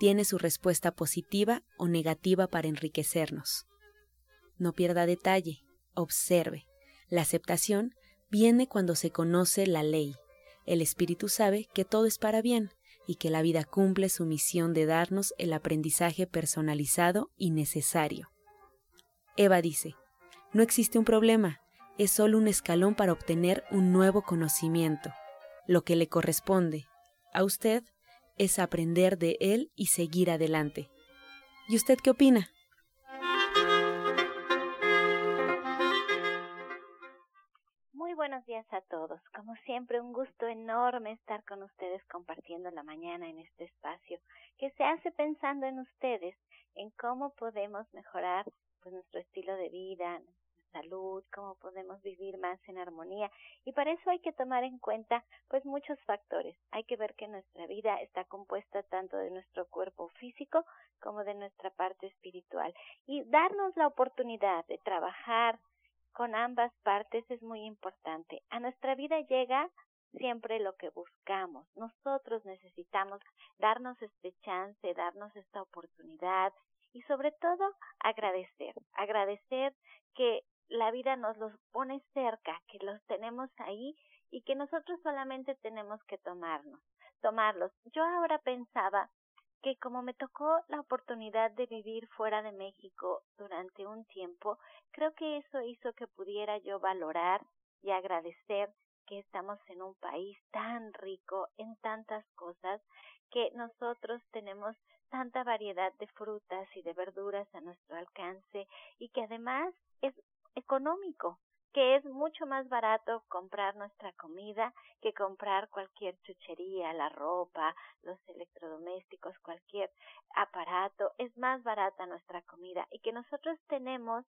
tiene su respuesta positiva o negativa para enriquecernos. No pierda detalle, observe. La aceptación viene cuando se conoce la ley. El espíritu sabe que todo es para bien y que la vida cumple su misión de darnos el aprendizaje personalizado y necesario. Eva dice, no existe un problema, es solo un escalón para obtener un nuevo conocimiento. Lo que le corresponde a usted es aprender de él y seguir adelante. ¿Y usted qué opina? Muy buenos días a todos. Como siempre, un gusto enorme estar con ustedes compartiendo la mañana en este espacio que se hace pensando en ustedes, en cómo podemos mejorar pues, nuestro estilo de vida, salud, cómo podemos vivir más en armonía. Y para eso hay que tomar en cuenta pues muchos factores. Hay que ver que nuestra vida está compuesta tanto de nuestro cuerpo físico como de nuestra parte espiritual. Y darnos la oportunidad de trabajar con ambas partes es muy importante. A nuestra vida llega siempre lo que buscamos. Nosotros necesitamos darnos este chance, darnos esta oportunidad y sobre todo agradecer, agradecer que la vida nos los pone cerca, que los tenemos ahí y que nosotros solamente tenemos que tomarnos, tomarlos. Yo ahora pensaba que como me tocó la oportunidad de vivir fuera de México durante un tiempo, creo que eso hizo que pudiera yo valorar y agradecer que estamos en un país tan rico en tantas cosas, que nosotros tenemos tanta variedad de frutas y de verduras a nuestro alcance y que además es económico que es mucho más barato comprar nuestra comida que comprar cualquier chuchería, la ropa, los electrodomésticos, cualquier aparato, es más barata nuestra comida y que nosotros tenemos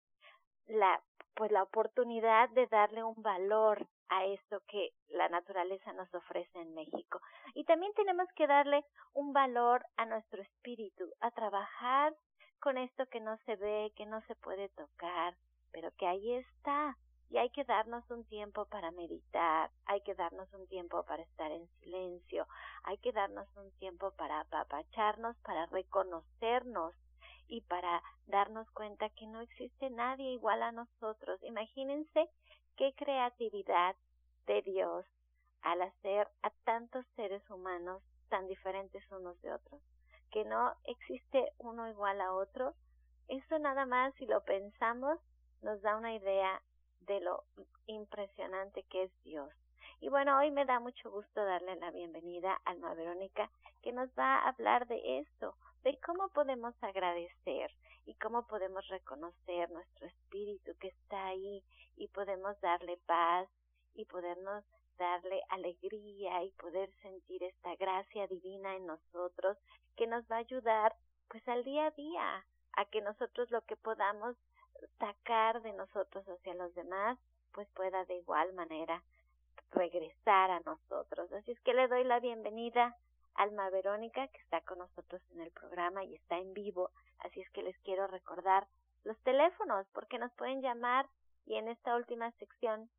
la pues la oportunidad de darle un valor a esto que la naturaleza nos ofrece en México. Y también tenemos que darle un valor a nuestro espíritu, a trabajar con esto que no se ve, que no se puede tocar, pero que ahí está, y hay que darnos un tiempo para meditar, hay que darnos un tiempo para estar en silencio, hay que darnos un tiempo para apapacharnos, para reconocernos y para darnos cuenta que no existe nadie igual a nosotros. Imagínense qué creatividad de Dios al hacer a tantos seres humanos tan diferentes unos de otros, que no existe uno igual a otro. Eso nada más, si lo pensamos, nos da una idea de lo impresionante que es Dios. Y bueno, hoy me da mucho gusto darle la bienvenida a Alma Verónica, que nos va a hablar de esto, de cómo podemos agradecer y cómo podemos reconocer nuestro espíritu que está ahí y podemos darle paz y podernos darle alegría y poder sentir esta gracia divina en nosotros que nos va a ayudar pues al día a día a que nosotros lo que podamos sacar de nosotros hacia los demás, pues pueda de igual manera regresar a nosotros. Así es que le doy la bienvenida a Alma Verónica, que está con nosotros en el programa y está en vivo. Así es que les quiero recordar los teléfonos, porque nos pueden llamar y en esta última sección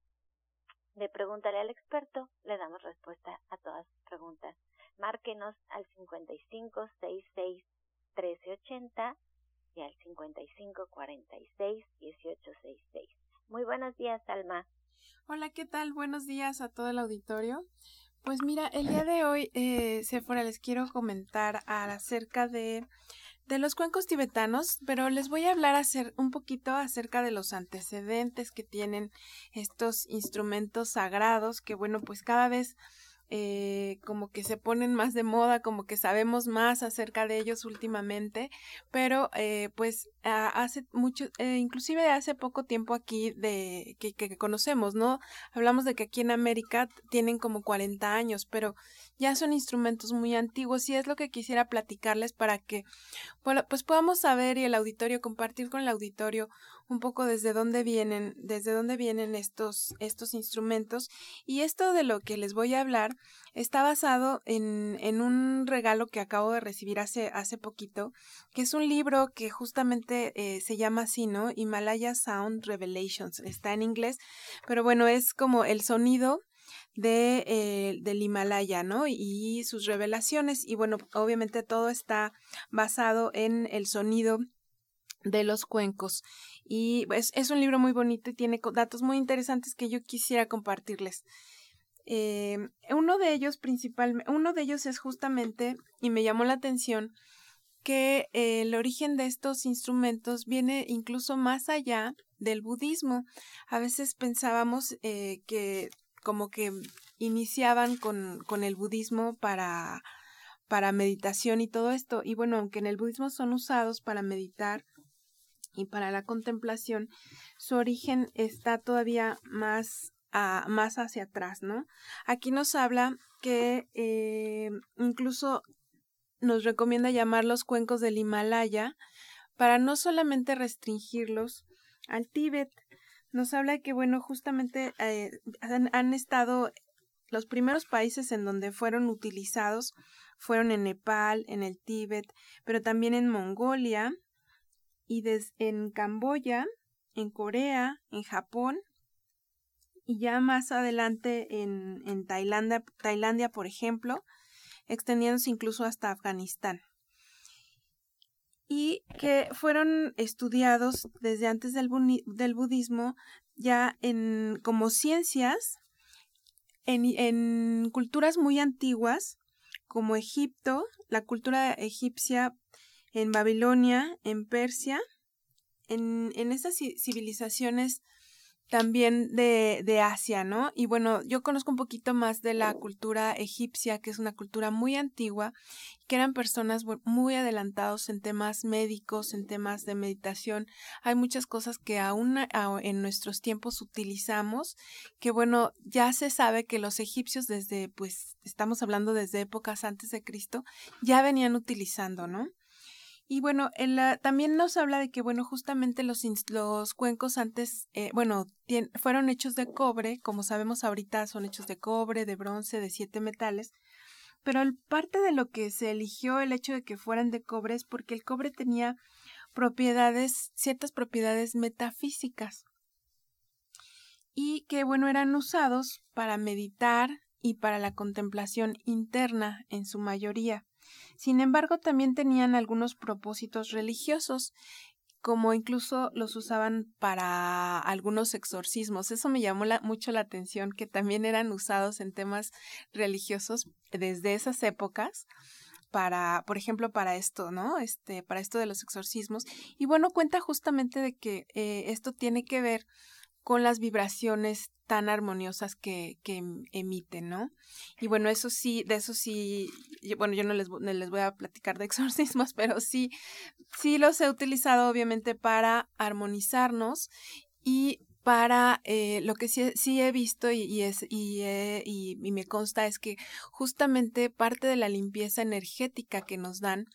de Pregúntale al experto le damos respuesta a todas sus preguntas. Márquenos al 55 66 1380 y al 55 46 18 66. Muy buenos días, Alma. Hola, ¿qué tal? Buenos días a todo el auditorio. Pues mira, el día de hoy, eh, Sephora, les quiero comentar acerca de, de los cuencos tibetanos, pero les voy a hablar hacer un poquito acerca de los antecedentes que tienen estos instrumentos sagrados, que bueno, pues cada vez eh, como que se ponen más de moda, como que sabemos más acerca de ellos últimamente, pero eh, pues hace mucho, eh, inclusive hace poco tiempo aquí de que, que, conocemos, ¿no? Hablamos de que aquí en América tienen como 40 años, pero ya son instrumentos muy antiguos y es lo que quisiera platicarles para que pues podamos saber y el auditorio compartir con el auditorio un poco desde dónde vienen, desde dónde vienen estos, estos instrumentos. Y esto de lo que les voy a hablar está basado en, en un regalo que acabo de recibir hace, hace poquito, que es un libro que justamente eh, se llama así, ¿no? Himalaya Sound Revelations. Está en inglés, pero bueno, es como el sonido de, eh, del Himalaya, ¿no? Y sus revelaciones. Y bueno, obviamente todo está basado en el sonido de los cuencos. Y es, es un libro muy bonito y tiene datos muy interesantes que yo quisiera compartirles. Eh, uno de ellos principalmente, uno de ellos es justamente, y me llamó la atención, que el origen de estos instrumentos viene incluso más allá del budismo. A veces pensábamos eh, que como que iniciaban con, con el budismo para, para meditación y todo esto. Y bueno, aunque en el budismo son usados para meditar y para la contemplación, su origen está todavía más, más hacia atrás, ¿no? Aquí nos habla que eh, incluso nos recomienda llamar los cuencos del Himalaya para no solamente restringirlos al Tíbet, nos habla que, bueno, justamente eh, han, estado los primeros países en donde fueron utilizados fueron en Nepal, en el Tíbet, pero también en Mongolia y en Camboya, en Corea, en Japón y ya más adelante en, en Tailandia, Tailandia, por ejemplo, extendiéndose incluso hasta Afganistán. Y que fueron estudiados desde antes del, budismo ya en como ciencias en, en, culturas muy antiguas como Egipto, la cultura egipcia en Babilonia, en Persia, en, en estas civilizaciones también de, de Asia, ¿no? Y bueno, yo conozco un poquito más de la cultura egipcia, que es una cultura muy antigua, que eran personas muy adelantados en temas médicos, en temas de meditación. Hay muchas cosas que aún en nuestros tiempos utilizamos, que bueno, ya se sabe que los egipcios desde, pues, estamos hablando desde épocas antes de Cristo, ya venían utilizando, ¿no? Y bueno, también nos habla de que, bueno, justamente los, cuencos antes, eh, bueno, fueron hechos de cobre, como sabemos ahorita son hechos de cobre, de bronce, de siete metales, pero parte de lo que se eligió el hecho de que fueran de cobre es porque el cobre tenía propiedades, ciertas propiedades metafísicas y que, bueno, eran usados para meditar y para la contemplación interna en su mayoría. Sin embargo, también tenían algunos propósitos religiosos, como incluso los usaban para algunos exorcismos. Eso me llamó mucho la atención, que también eran usados en temas religiosos desde esas épocas para, por ejemplo, para esto, ¿no? Este, para esto de los exorcismos. Y bueno, cuenta justamente de que eh, esto tiene que ver con las vibraciones tan armoniosas que, que em, emiten, ¿no? Y bueno, eso sí, de eso sí, bueno, yo no les, les voy a platicar de exorcismos, pero sí, sí los he utilizado obviamente para armonizarnos y para eh, lo que sí, sí, he visto y, es, y, y, y, me consta es que justamente parte de la limpieza energética que nos dan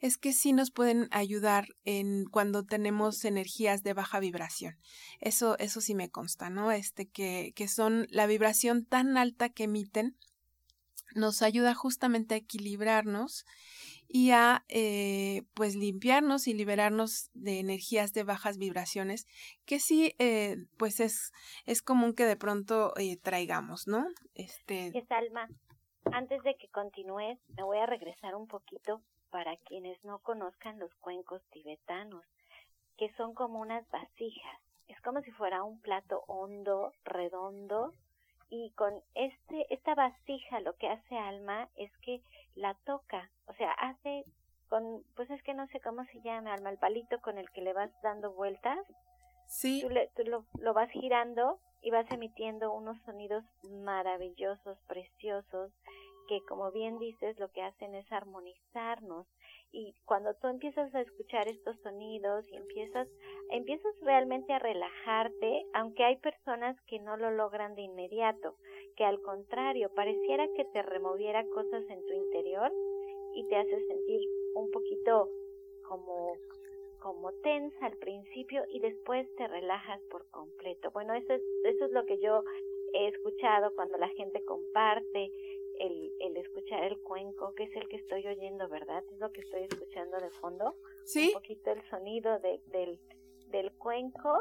es que sí nos pueden ayudar en cuando tenemos energías de baja vibración. Eso, eso sí me consta, ¿no? Este, que, que son la vibración tan alta que emiten nos ayuda justamente a equilibrarnos y a eh, pues limpiarnos y liberarnos de energías de bajas vibraciones que sí eh, pues es es común que de pronto eh, traigamos no este Salma antes de que continúes me voy a regresar un poquito para quienes no conozcan los cuencos tibetanos que son como unas vasijas. Es como si fuera un plato hondo redondo y con este esta vasija lo que hace Alma es que la toca, o sea, hace con, pues es que no sé cómo se llama, Alma, el palito con el que le vas dando vueltas. Sí. Tú, le, tú lo, lo vas girando y vas emitiendo unos sonidos maravillosos, preciosos, que como bien dices, lo que hacen es armonizarnos. Y cuando tú empiezas a escuchar estos sonidos y empiezas, empiezas realmente a relajarte, aunque hay personas que no lo logran de inmediato, que al contrario, pareciera que te removiera cosas en tu interior y te hace sentir un poquito como como tensa al principio y después te relajas por completo. Bueno, eso es, eso es lo que yo he escuchado cuando la gente comparte el, el escuchar el cuenco, que es el que estoy oyendo, ¿verdad? Es lo que estoy escuchando de fondo. Sí. Un poquito el sonido de, del, del cuenco.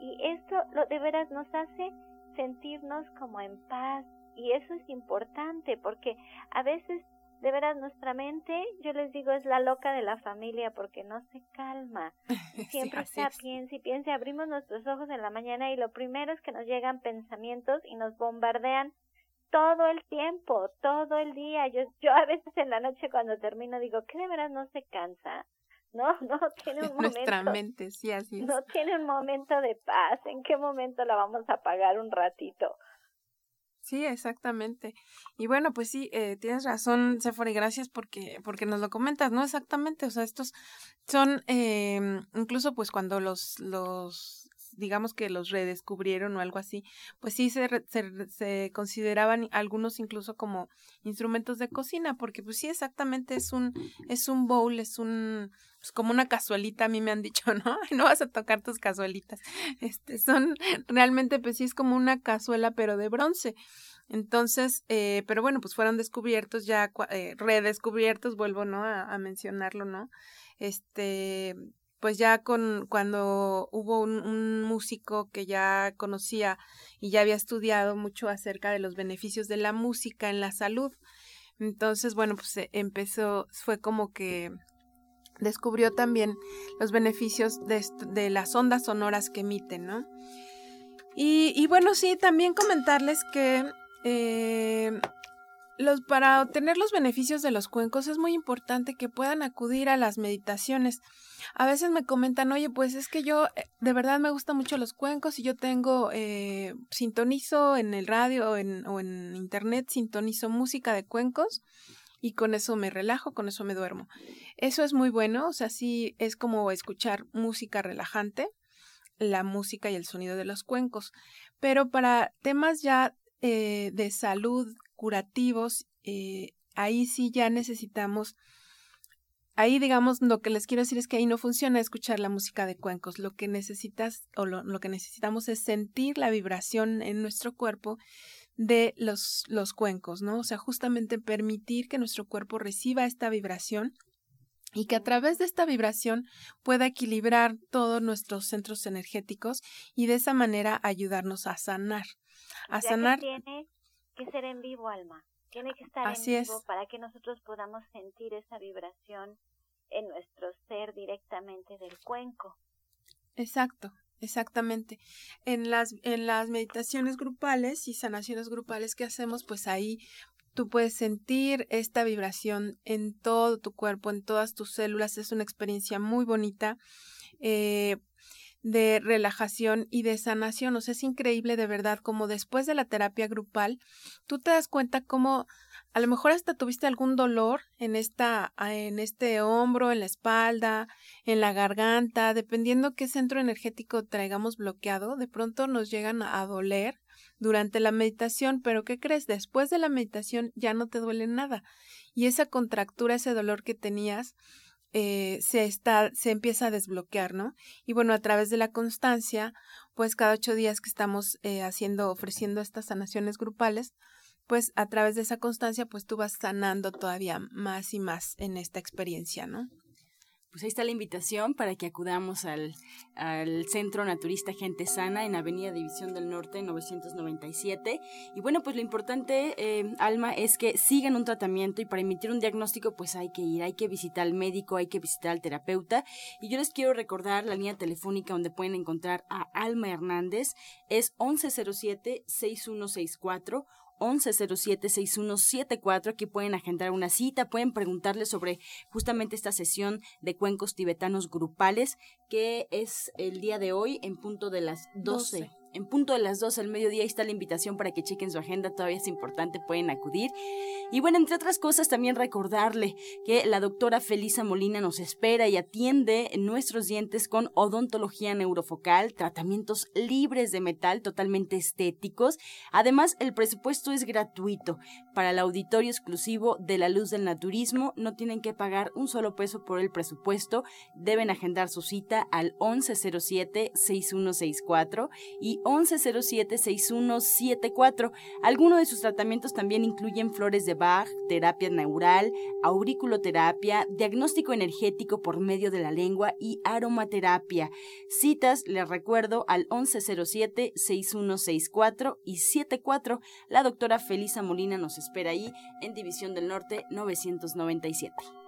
Y esto lo, de veras nos hace sentirnos como en paz. Y eso es importante porque a veces de veras nuestra mente, yo les digo, es la loca de la familia porque no se calma. Siempre sí, está piensa y piensa, abrimos nuestros ojos en la mañana y lo primero es que nos llegan pensamientos y nos bombardean todo el tiempo, todo el día. Yo, yo a veces en la noche cuando termino digo, ¿qué de veras no se cansa? No, no tiene un momento. Nuestra mente, sí, así es. No tiene un momento de paz. ¿En qué momento la vamos a apagar un ratito? Sí, exactamente. Y bueno, pues sí, eh, tienes razón, Sephora, y gracias porque, porque nos lo comentas, ¿no? Exactamente, o sea, estos son, eh, incluso pues cuando los, los, digamos que los redescubrieron o algo así, pues sí se, se, se consideraban algunos incluso como instrumentos de cocina, porque pues sí, exactamente es un, es un bowl, es un, pues como una cazuelita, a mí me han dicho, ¿no? No vas a tocar tus cazuelitas. Este, son realmente, pues sí, es como una cazuela, pero de bronce. Entonces, eh, pero bueno, pues fueron descubiertos ya, eh, redescubiertos, vuelvo, ¿no? A, a, mencionarlo, ¿no? Este, pues ya con, cuando hubo un, músico que ya conocía y ya había estudiado mucho acerca de los beneficios de la música en la salud. Entonces, bueno, pues empezó, fue como que descubrió también los beneficios de, de, las ondas sonoras que emiten, ¿no? Y, y bueno, sí, también comentarles que eh, los, para obtener los beneficios de los cuencos es muy importante que puedan acudir a las meditaciones. A veces me comentan, oye, pues es que yo de verdad me gustan mucho los cuencos y yo tengo, eh, sintonizo en el radio o en, o en internet, sintonizo música de cuencos y con eso me relajo, con eso me duermo. Eso es muy bueno, o sea, sí es como escuchar música relajante, la música y el sonido de los cuencos. Pero para temas ya eh, de salud curativos, eh, ahí sí ya necesitamos, ahí digamos, lo que les quiero decir es que ahí no funciona escuchar la música de cuencos. Lo que necesitas o lo, lo que necesitamos es sentir la vibración en nuestro cuerpo de los, los cuencos, ¿no? O sea, justamente permitir que nuestro cuerpo reciba esta vibración y que a través de esta vibración pueda equilibrar todos nuestros centros energéticos y de esa manera ayudarnos a sanar. A o sea sanar. Que tiene que ser en vivo, Alma. Tiene que estar Así en vivo es. para que nosotros podamos sentir esa vibración en nuestro ser directamente del cuenco. Exacto, Exactamente. En las, en las meditaciones grupales y sanaciones grupales que hacemos, pues ahí tú puedes sentir esta vibración en todo tu cuerpo, en todas tus células. Es una experiencia muy bonita eh, de relajación y de sanación. O sea, es increíble de verdad como después de la terapia grupal, tú te das cuenta cómo a lo mejor hasta tuviste algún dolor en esta, en este hombro, en la espalda, en la garganta, dependiendo qué centro energético traigamos bloqueado, de pronto nos llegan a doler durante la meditación, pero ¿qué crees? Después de la meditación ya no te duele nada. Y esa contractura, ese dolor que tenías, eh, se está, se empieza a desbloquear, ¿no? Y bueno, a través de la constancia, pues cada ocho días que estamos eh, haciendo, ofreciendo estas sanaciones grupales, pues a través de esa constancia, pues tú vas sanando todavía más y más en esta experiencia, ¿no? Pues ahí está la invitación para que acudamos al, al Centro Naturista Gente Sana en Avenida División del Norte 997. Y bueno, pues lo importante, eh, Alma, es que sigan un tratamiento y para emitir un diagnóstico pues hay que ir, hay que visitar al médico, hay que visitar al terapeuta. Y yo les quiero recordar la línea telefónica donde pueden encontrar a Alma Hernández, es 1107-6164 1107-6174, que pueden agendar una cita, pueden preguntarle sobre justamente esta sesión de cuencos tibetanos grupales, que es el día de hoy en punto de las 12 en punto de las 2 al mediodía está la invitación para que chequen su agenda, todavía es importante, pueden acudir. Y bueno, entre otras cosas, también recordarle que la doctora Felisa Molina nos espera y atiende nuestros dientes con odontología neurofocal, tratamientos libres de metal, totalmente estéticos. Además, el presupuesto es gratuito. Para el auditorio exclusivo de la luz del naturismo, no tienen que pagar un solo peso por el presupuesto. Deben agendar su cita al 1107-6164 y 1107-6174. Algunos de sus tratamientos también incluyen flores de Bach, terapia neural, auriculoterapia, diagnóstico energético por medio de la lengua y aromaterapia. Citas, les recuerdo, al 1107-6164 y 74. La doctora Felisa Molina nos espera ahí en División del Norte 997.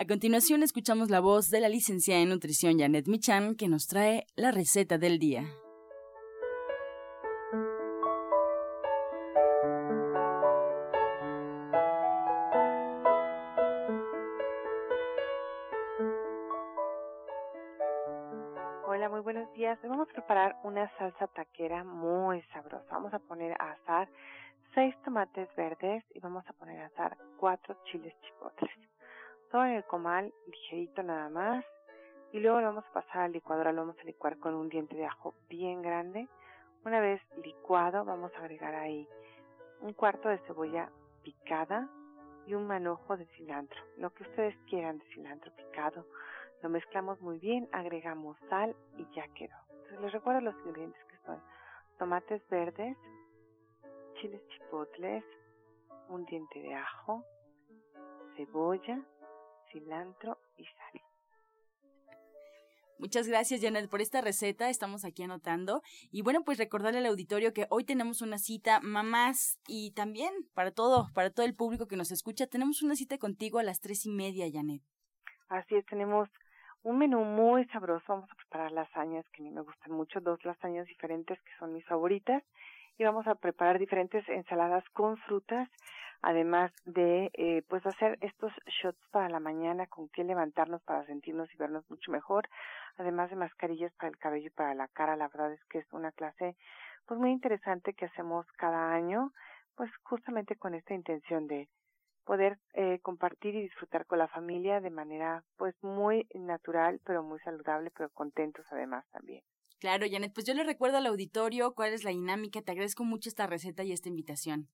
A continuación escuchamos la voz de la licenciada en nutrición Janet Michan que nos trae la receta del día. Hola, muy buenos días. Hoy vamos a preparar una salsa taquera muy sabrosa. Vamos a poner a asar seis tomates verdes y vamos a poner a asar cuatro chiles chipotles todo en el comal, ligerito nada más. Y luego lo vamos a pasar al licuadora, lo vamos a licuar con un diente de ajo bien grande. Una vez licuado, vamos a agregar ahí un cuarto de cebolla picada y un manojo de cilantro, lo que ustedes quieran de cilantro picado. Lo mezclamos muy bien, agregamos sal y ya quedó. Entonces les recuerdo los ingredientes que son tomates verdes, chiles chipotles, un diente de ajo, cebolla, cilantro y sal. Muchas gracias, Janet, por esta receta. Estamos aquí anotando. Y bueno, pues recordarle al auditorio que hoy tenemos una cita, mamás, y también para todo, para todo el público que nos escucha, tenemos una cita contigo a las tres y media, Janet. Así es, tenemos un menú muy sabroso. Vamos a preparar lasañas que a mí me gustan mucho, dos lasañas diferentes que son mis favoritas. Y vamos a preparar diferentes ensaladas con frutas además de eh, pues hacer estos shots para la mañana con que levantarnos para sentirnos y vernos mucho mejor, además de mascarillas para el cabello y para la cara, la verdad es que es una clase pues muy interesante que hacemos cada año, pues justamente con esta intención de poder eh, compartir y disfrutar con la familia de manera pues muy natural, pero muy saludable, pero contentos además también. Claro, Janet, pues yo le recuerdo al auditorio cuál es la dinámica, te agradezco mucho esta receta y esta invitación.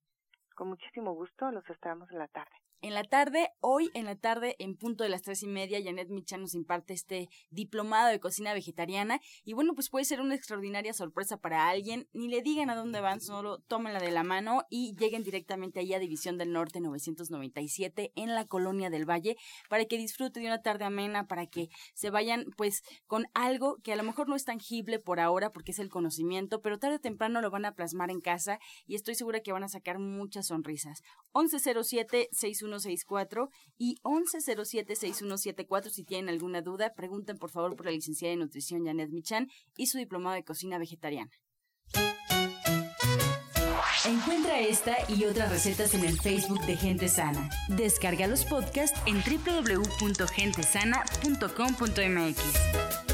Con muchísimo gusto, los esperamos en la tarde. En la tarde, hoy en la tarde, en punto de las tres y media, Janet Michan nos imparte este diplomado de cocina vegetariana. Y bueno, pues puede ser una extraordinaria sorpresa para alguien. Ni le digan a dónde van, solo tómenla de la mano y lleguen directamente ahí a División del Norte 997 en la Colonia del Valle para que disfrute de una tarde amena, para que se vayan pues con algo que a lo mejor no es tangible por ahora porque es el conocimiento, pero tarde o temprano lo van a plasmar en casa y estoy segura que van a sacar muchas sonrisas. 1107 61 6164 y 1107-6174. Si tienen alguna duda, pregunten por favor por la licenciada de nutrición Janet Michan y su diplomado de cocina vegetariana. Encuentra esta y otras recetas en el Facebook de Gente Sana. Descarga los podcasts en www.gentesana.com.mx.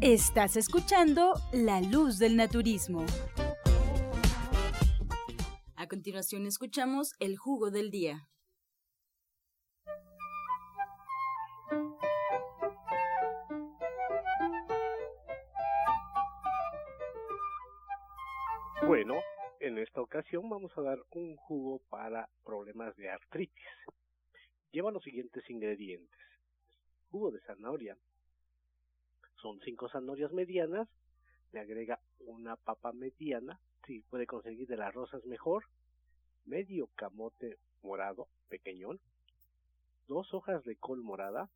Estás escuchando La Luz del Naturismo A continuación escuchamos el jugo del día. Bueno, en esta ocasión vamos a dar un jugo para problemas de artritis. Lleva los siguientes ingredientes. Jugo de zanahoria. Son cinco zanahorias medianas. Le agrega una papa mediana. Si puede conseguir de las rosas mejor. Medio camote morado pequeñón. Dos hojas de col morada.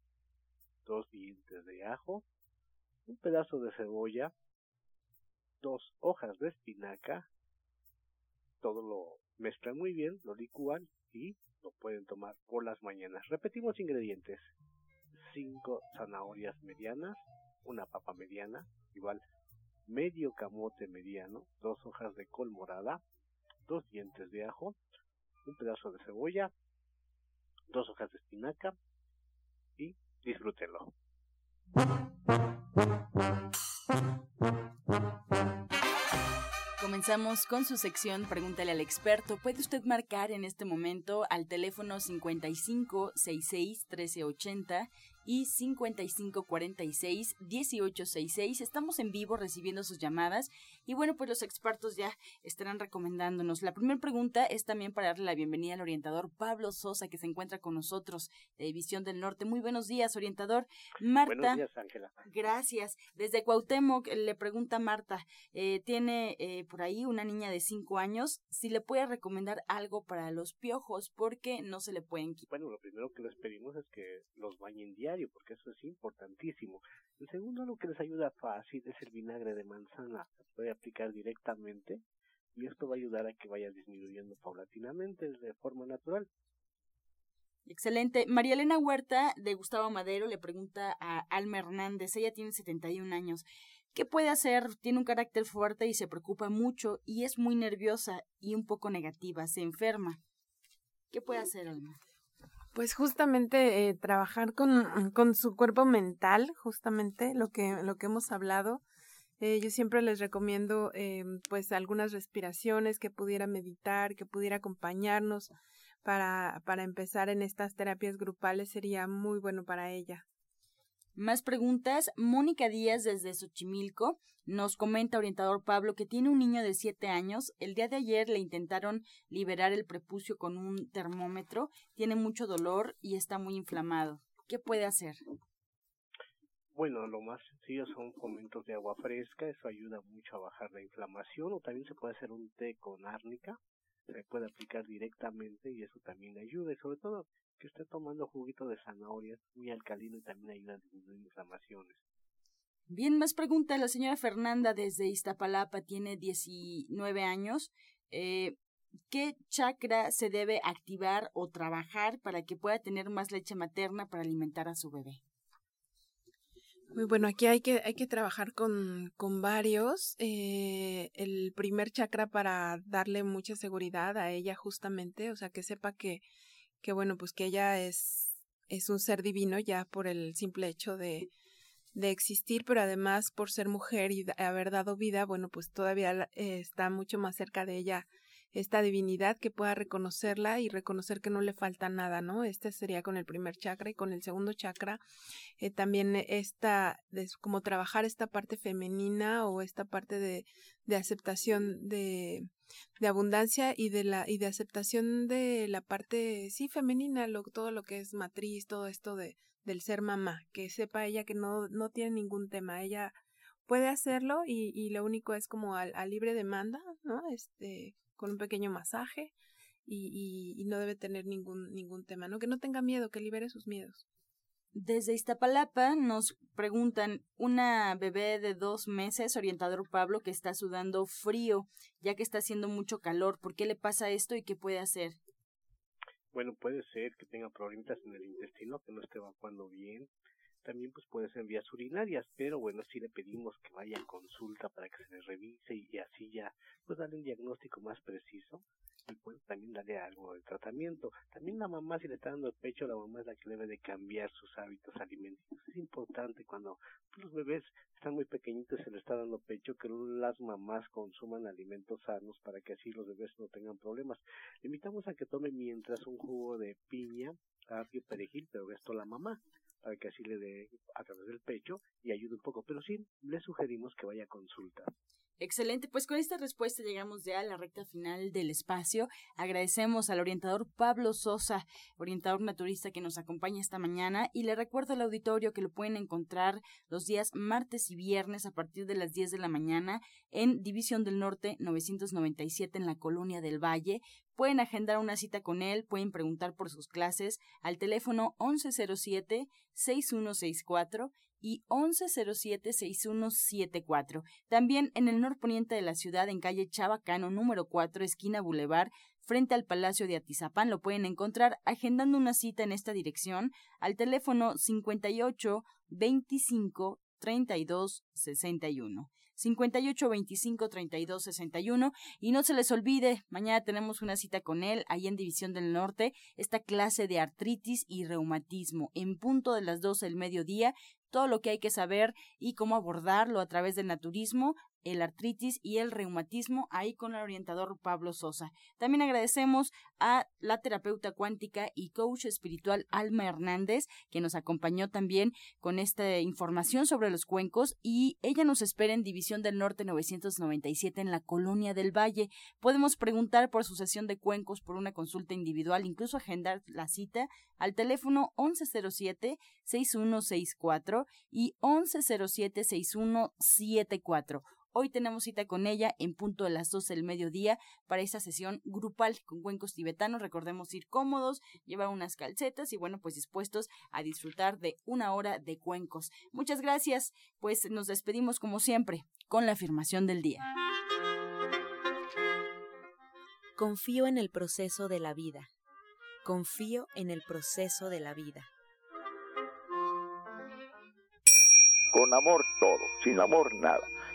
Dos dientes de ajo. Un pedazo de cebolla. Dos hojas de espinaca todo lo mezclan muy bien, lo licúan y lo pueden tomar por las mañanas. Repetimos ingredientes. 5 zanahorias medianas, una papa mediana, igual medio camote mediano, dos hojas de col morada, dos dientes de ajo, un pedazo de cebolla, dos hojas de espinaca y disfrútenlo. Comenzamos con su sección Pregúntale al experto. Puede usted marcar en este momento al teléfono 55 66 1380 y 5546-1866. Estamos en vivo recibiendo sus llamadas y bueno, pues los expertos ya estarán recomendándonos. La primera pregunta es también para darle la bienvenida al orientador Pablo Sosa que se encuentra con nosotros de División del Norte. Muy buenos días, orientador. Marta. Buenos días, Ángela. Gracias. Desde Cuauhtémoc le pregunta Marta, eh, tiene eh, por ahí una niña de 5 años, si le puede recomendar algo para los piojos porque no se le pueden quitar. Bueno, lo primero que les pedimos es que los bañen porque eso es importantísimo. El segundo, lo que les ayuda fácil es el vinagre de manzana. Se puede aplicar directamente y esto va a ayudar a que vaya disminuyendo paulatinamente de forma natural. Excelente. María Elena Huerta de Gustavo Madero le pregunta a Alma Hernández, ella tiene 71 años, ¿qué puede hacer? Tiene un carácter fuerte y se preocupa mucho y es muy nerviosa y un poco negativa, se enferma. ¿Qué puede hacer, Alma? Pues justamente eh, trabajar con, con, su cuerpo mental, justamente lo que, lo que hemos hablado. Eh, yo siempre les recomiendo eh, pues algunas respiraciones que pudiera meditar, que pudiera acompañarnos para, para empezar en estas terapias grupales sería muy bueno para ella. Más preguntas. Mónica Díaz desde Xochimilco nos comenta orientador Pablo que tiene un niño de 7 años. El día de ayer le intentaron liberar el prepucio con un termómetro. Tiene mucho dolor y está muy inflamado. ¿Qué puede hacer? Bueno, lo más sencillo son fomentos de agua fresca, eso ayuda mucho a bajar la inflamación o también se puede hacer un té con árnica, se puede aplicar directamente y eso también ayuda y sobre todo que esté tomando juguito de zanahoria, muy alcalino y también ayuda a disminuir inflamaciones. Bien, más preguntas. La señora Fernanda desde Iztapalapa tiene 19 años. Eh, ¿Qué chakra se debe activar o trabajar para que pueda tener más leche materna para alimentar a su bebé? Muy bueno, aquí hay que, hay que trabajar con, con varios. Eh, el primer chakra para darle mucha seguridad a ella justamente, o sea, que sepa que que bueno, pues que ella es, es un ser divino ya por el simple hecho de, de existir, pero además por ser mujer y haber dado vida, bueno, pues todavía eh, está mucho más cerca de ella esta divinidad que pueda reconocerla y reconocer que no le falta nada, ¿no? Este sería con el primer chakra y con el segundo chakra eh, también esta, de, como trabajar esta parte femenina o esta parte de, de aceptación de, de abundancia y de la y de aceptación de la parte sí femenina lo todo lo que es matriz todo esto de del ser mamá que sepa ella que no no tiene ningún tema ella puede hacerlo y, y lo único es como a, libre demanda no este con un pequeño masaje y, y, y no debe tener ningún ningún tema no que no tenga miedo que libere sus miedos desde Iztapalapa nos preguntan, una bebé de dos meses, orientador Pablo, que está sudando frío, ya que está haciendo mucho calor. ¿Por qué le pasa esto y qué puede hacer? Bueno, puede ser que tenga problemas en el intestino, que no esté evacuando bien. También pues puede ser vías urinarias, pero bueno, sí le pedimos que vaya a consulta para que se le revise y así ya pues darle un diagnóstico más preciso y pues también darle algo de tratamiento. También la mamá, si le está dando el pecho, la mamá es la que debe de cambiar sus hábitos alimenticios. Es importante cuando los bebés están muy pequeñitos y se les está dando pecho que las mamás consuman alimentos sanos para que así los bebés no tengan problemas. Le invitamos a que tome mientras un jugo de piña, apio, perejil, pero esto la mamá para que así le dé a través del pecho y ayude un poco. Pero sí, le sugerimos que vaya a consulta. Excelente, pues con esta respuesta llegamos ya a la recta final del espacio. Agradecemos al orientador Pablo Sosa, orientador naturista que nos acompaña esta mañana y le recuerdo al auditorio que lo pueden encontrar los días martes y viernes a partir de las 10 de la mañana en División del Norte 997 en la Colonia del Valle. Pueden agendar una cita con él, pueden preguntar por sus clases al teléfono 1107 6164 y 1107-6174. También en el norponiente de la ciudad, en calle Chabacano, número 4, esquina Boulevard, frente al Palacio de Atizapán. Lo pueden encontrar agendando una cita en esta dirección al teléfono 58 25 32 61. 58 25 32 61 y no se les olvide, mañana tenemos una cita con él ahí en División del Norte, esta clase de artritis y reumatismo en punto de las 12 del mediodía todo lo que hay que saber y cómo abordarlo a través del naturismo, el artritis y el reumatismo, ahí con el orientador Pablo Sosa. También agradecemos a la terapeuta cuántica y coach espiritual Alma Hernández, que nos acompañó también con esta información sobre los cuencos y ella nos espera en División del Norte 997 en la Colonia del Valle. Podemos preguntar por su sesión de cuencos por una consulta individual, incluso agendar la cita al teléfono 1107-6164 y 1107-6174. Hoy tenemos cita con ella en punto de las 12 del mediodía para esta sesión grupal con cuencos tibetanos. Recordemos ir cómodos, llevar unas calcetas y bueno, pues dispuestos a disfrutar de una hora de cuencos. Muchas gracias, pues nos despedimos como siempre con la afirmación del día. Confío en el proceso de la vida. Confío en el proceso de la vida. Con amor todo, sin amor nada.